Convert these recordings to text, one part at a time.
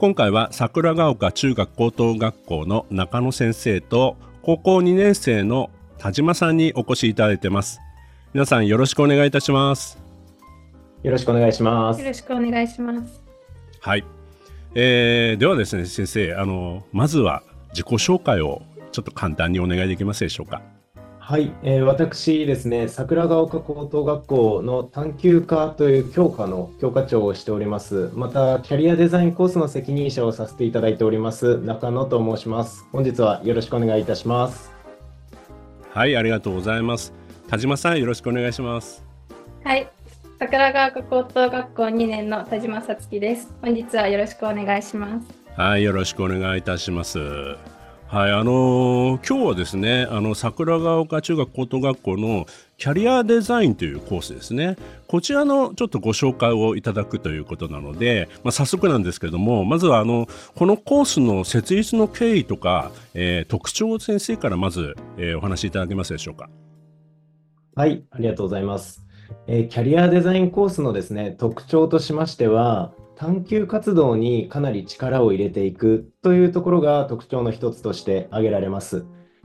今回は桜ヶ丘中学高等学校の中野先生と高校2年生の田島さんにお越しいただいてます。皆さんよろしくお願いいたします。よろしくお願いします。よろしくお願いします。はい、えー、ではですね先生あのまずは自己紹介をちょっと簡単にお願いできますでしょうかはい、えー、私ですね、桜ヶ丘高等学校の探究科という教科の教科長をしております。また、キャリアデザインコースの責任者をさせていただいております、中野と申します。本日はよろしくお願いいたします。はい、ありがとうございます。田島さん、よろしくお願いします。はい、桜ヶ丘高等学校2年の田島さつきです。本日はよろしくお願いします。はい、よろしくお願いいたします。はい、あのー、今日はですね、あの桜ヶ丘中学高等学校のキャリアデザインというコースですね。こちらのちょっとご紹介をいただくということなので、まあ、早速なんですけれども、まずはあのこのコースの設立の経緯とか、えー、特徴を先生からまず、えー、お話しいただけますでしょうか？はい、ありがとうございます。えー、キャリアデザインコースのですね特徴としましては、探究活動にかなり力を入れていくというところが特徴の一つとして挙げられます。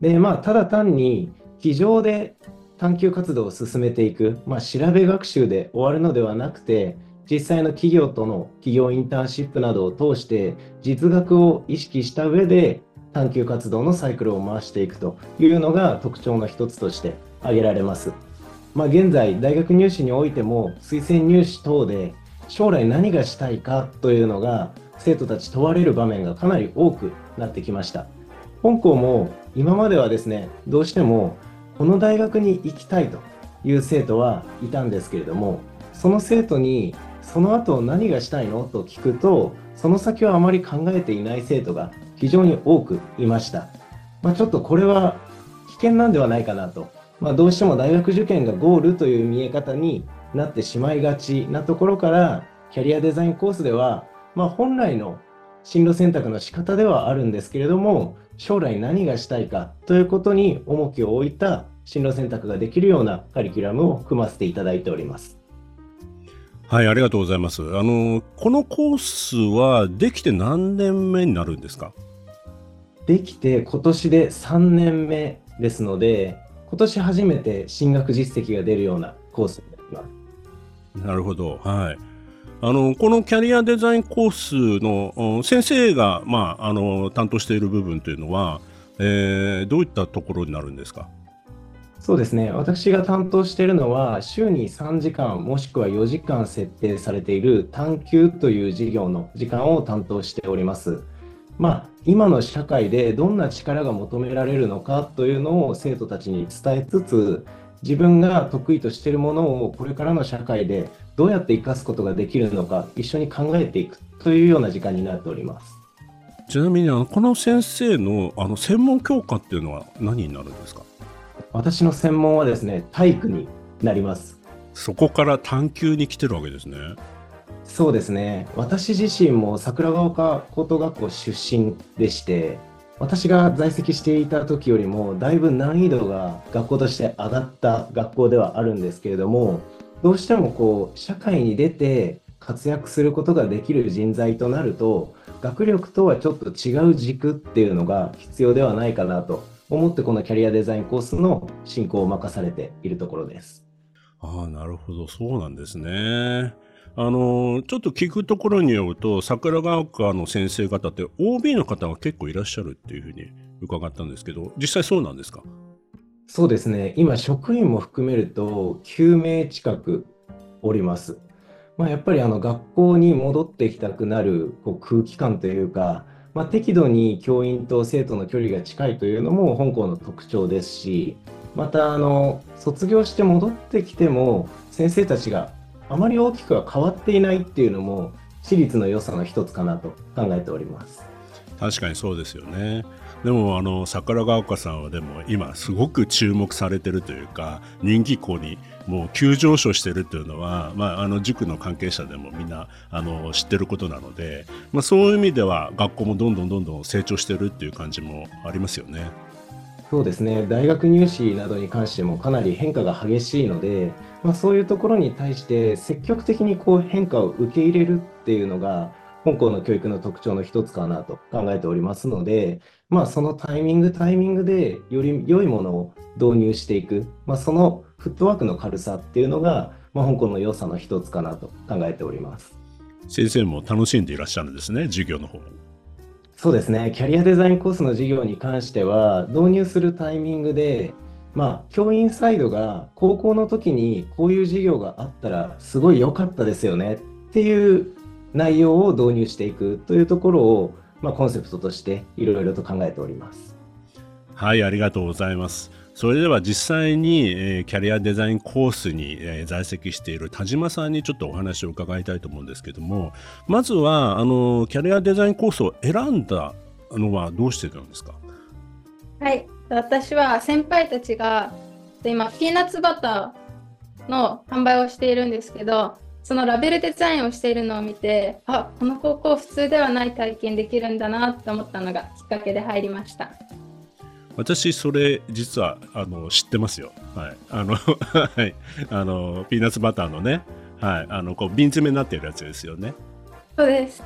で、まあ、ただ単に机上で探究活動を進めていく、まあ、調べ学習で終わるのではなくて、実際の企業との企業インターンシップなどを通して実学を意識した上で探究活動のサイクルを回していくというのが特徴の一つとして挙げられます。まあ、現在、大学入試においても推薦入試等で将来何がしたいかというのが生徒たち問われる場面がかなり多くなってきました。本校も今まではですねどうしてもこの大学に行きたいという生徒はいたんですけれどもその生徒にその後何がしたいの？と聞くとその先はあまり考えていない生徒が非常に多くいました、まあ、ちょっとこれは危険なんではないかなと、まあ、どうしても大学受験がゴールという見え方になってしまいがちなところからキャリアデザインコースでは、まあ、本来の進路選択の仕方ではあるんですけれども将来何がしたいかということに重きを置いた進路選択ができるようなカリキュラムを組ませていただいております。はい、ありがとうございます。あのこのコースはできて何年目になるんですか？できて今年で3年目ですので、今年初めて進学実績が出るようなコースになります。なるほど。はい。あのこのキャリアデザインコースの先生が、まあ、あの担当している部分というのは、えー、どういったところになるんですか？そうですね私が担当しているのは週に3時間もしくは4時間設定されている探究という事業の時間を担当しております。まあ、今の社会でどんな力が求められるのかというのを生徒たちに伝えつつ自分が得意としているものをこれからの社会でどうやって生かすことができるのか一緒に考えていくというような時間になっております。ちなみにあのこの先生のあの専門教科っていうのは何になるんですか？私の専門はですね体育になります。そこから探究に来てるわけですね。そうですね。私自身も桜ヶ丘高等学校出身でして私が在籍していた時よりもだいぶ難易度が学校として上がった学校ではあるんですけれどもどうしてもこう社会に出て活躍することができる人材となると学力とはちょっと違う軸っていうのが必要ではないかなと思ってこのキャリアデザインコースの進行を任されているところです。ああなるほどそうなんですね。あのちょっと聞くところによると桜ヶ丘の先生方って OB の方が結構いらっしゃるっていうふうに伺ったんですけど実際そうなんですか？そうですね今職員も含めると9名近くおります。まあ、やっぱりあの学校に戻ってきたくなるこう空気感というか、まあ、適度に教員と生徒の距離が近いというのも本校の特徴ですしまたあの卒業して戻ってきても先生たちがあまり大きくは変わっていないっていうのも私立の良さの一つかなと考えております。確かにそうですよね。でもあの桜ヶ丘さんはでも今すごく注目されてるというか人気校にもう急上昇してるっていうのは、まあ、あの塾の関係者でもみんなあの知ってることなので、まあ、そういう意味では学校もどんどんどんどん成長してるっていう感じもありますよね。そうですね。大学入試などに関してもかなり変化が激しいので、まあ、そういうところに対して積極的にこう変化を受け入れるっていうのが本校の教育の特徴の一つかなと考えておりますので、まあ、そのタイミングタイミングでより良いものを導入していく、まあ、そのフットワークの軽さっていうのが、まあ、香港の良さの一つかなと考えております。先生も楽しんでいらっしゃるんですね授業の方そうですねキャリアデザインコースの授業に関しては導入するタイミングでまあ、教員サイドが高校の時にこういう授業があったらすごい良かったですよねっていう内容を導入していくというところを、まあ、コンセプトとしていろいろと考えております。はい、ありがとうございます。それでは実際に、え、キャリアデザインコースに、え、在籍している田島さんにちょっとお話を伺いたいと思うんですけどもまずはあのキャリアデザインコースを選んだのはどうしてたんですか？はい。私は先輩たちが今ピーナッツバターの販売をしているんですけどそのラベルデザインをしているのを見てあこの高校普通ではない体験できるんだなと思ったのがきっかけで入りました。私それ実はあの知ってますよ。はい。あの はい。あのピーナッツバターのね。はい。あのこう瓶詰めになっているやつですよね。そうです。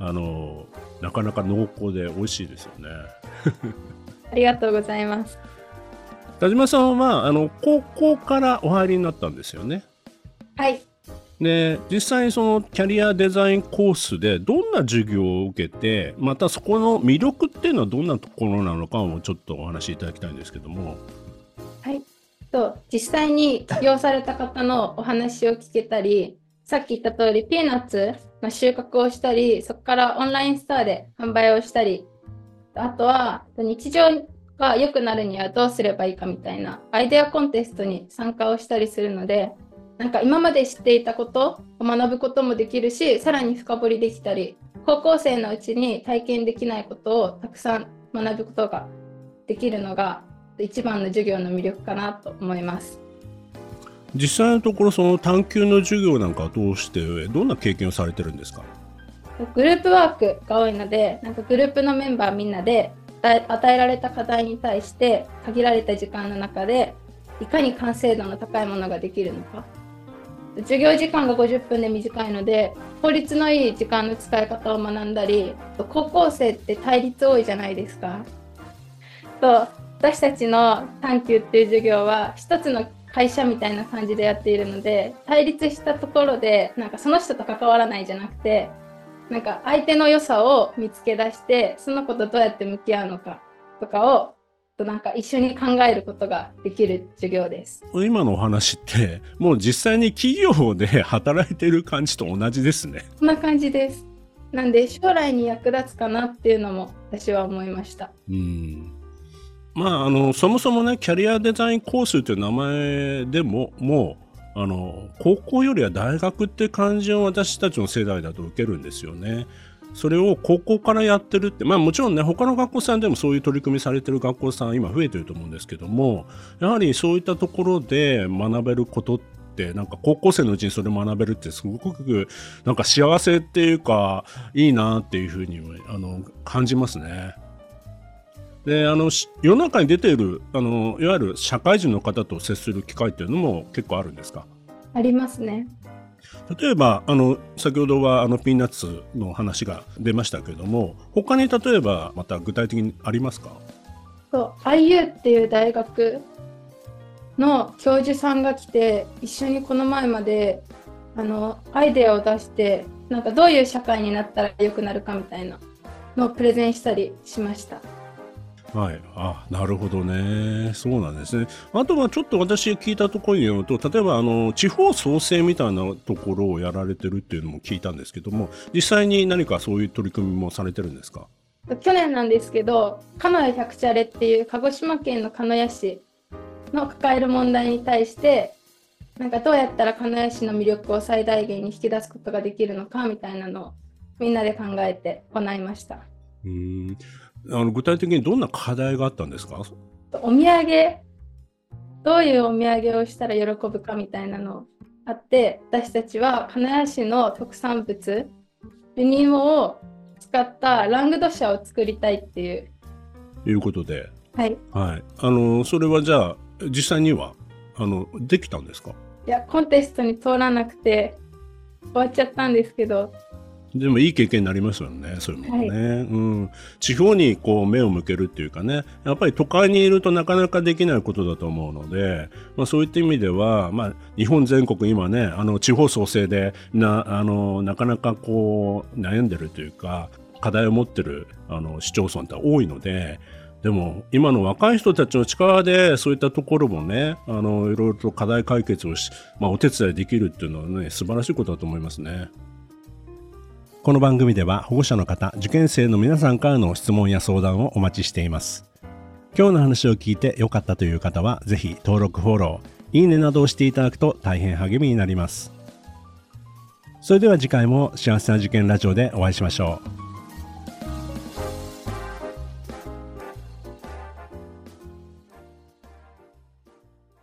あのなかなか濃厚で美味しいですよね。ありがとうございます。田島さんはあの高校からお入りになったんですよね。はいで実際にそのキャリアデザインコースでどんな授業を受けてまたそこの魅力っていうのはどんなところなのかもちょっとお話しいただきたいんですけども。はいと実際に起業された方のお話を聞けたりさっき言った通りピーナッツの収穫をしたりそこからオンラインストアで販売をしたりあとは日常が良くなるにはどうすればいいかみたいなアイデアコンテストに参加をしたりするのでなんか今まで知っていたことを学ぶこともできるしさらに深掘りできたり高校生のうちに体験できないことをたくさん学ぶことができるのが一番の授業の魅力かなと思います。実際のところその探究の授業なんかを通してどんな経験をされてるんですか？グループワークが多いのでなんかグループのメンバーみんなで与えられた課題に対して限られた時間の中でいかに完成度の高いものができるのか授業時間が50分で短いので効率のいい時間の使い方を学んだり高校生って対立多いじゃないですか。と私たちの探究っていう授業は一つの会社みたいな感じでやっているので対立したところでなんかその人と関わらないじゃなくてなんか相手の良さを見つけ出してその子とどうやって向き合うのかとかをとなんか一緒に考えることができる授業です。今のお話ってもう実際に企業で働いてる感じと同じですね。こんな感じです。なんで将来に役立つかなっていうのも私は思いました。うんまあ、あのそもそもねキャリアデザインコースという名前でももうあの高校よりは大学って感じを私たちの世代だと受けるんですよね。それを高校からやってるって、まあもちろんね、他の学校さんでもそういう取り組みされてる学校さん今増えてると思うんですけども、やはりそういったところで学べることって、なんか高校生のうちにそれ学べるってすごくなんか幸せっていうか、いいなっていうふうにあの感じますね。であの世の中に出ているあのいわゆる社会人の方と接する機会っていうのも結構あるんですか？ありますね。例えばあの先ほどはあのピーナッツの話が出ましたけれども他に例えばまた具体的にありますか？そう IU っていう大学の教授さんが来て一緒にこの前まであのアイデアを出してなんかどういう社会になったら良くなるかみたいなのをプレゼンしたりしました。はい、あなるほどね、そうなんですね。あとはちょっと私聞いたところによると、例えばあの地方創生みたいなところをやられてるっていうのも聞いたんですけども、実際に何かそういう取り組みもされてるんですか？去年なんですけど、鹿屋百茶レっていう鹿児島県の鹿屋市の抱える問題に対して、なんかどうやったら鹿屋市の魅力を最大限に引き出すことができるのかみたいなのをみんなで考えて行いました。うんあの具体的にどんな課題があったんですか？お土産、どういうお土産をしたら喜ぶかみたいなのあって、私たちは金谷市の特産物、紅芋を使ったラングドシャを作りたいっていう。いうことで、はい。はい。あの、それはじゃあ、実際には、あの、できたんですか？いや、コンテストに通らなくて、終わっちゃったんですけど、でもいい経験になりますよね、そういうのね、はい、うん。地方にこう目を向けるっていうかね、やっぱり都会にいるとなかなかできないことだと思うので、まあ、そういった意味では、まあ、日本全国今ね、あの地方創生でなあのなかなかこう悩んでるというか、課題を持ってるあの市町村って多いので、でも今の若い人たちの力でそういったところもねあのいろいろと課題解決をし、まあ、お手伝いできるっていうのはね素晴らしいことだと思いますね。この番組では保護者の方、受験生の皆さんからの質問や相談をお待ちしています。今日の話を聞いて良かったという方は、ぜひ登録、フォロー、いいねなどをしていただくと大変励みになります。それでは次回も幸せな受験ラジオでお会いしましょう。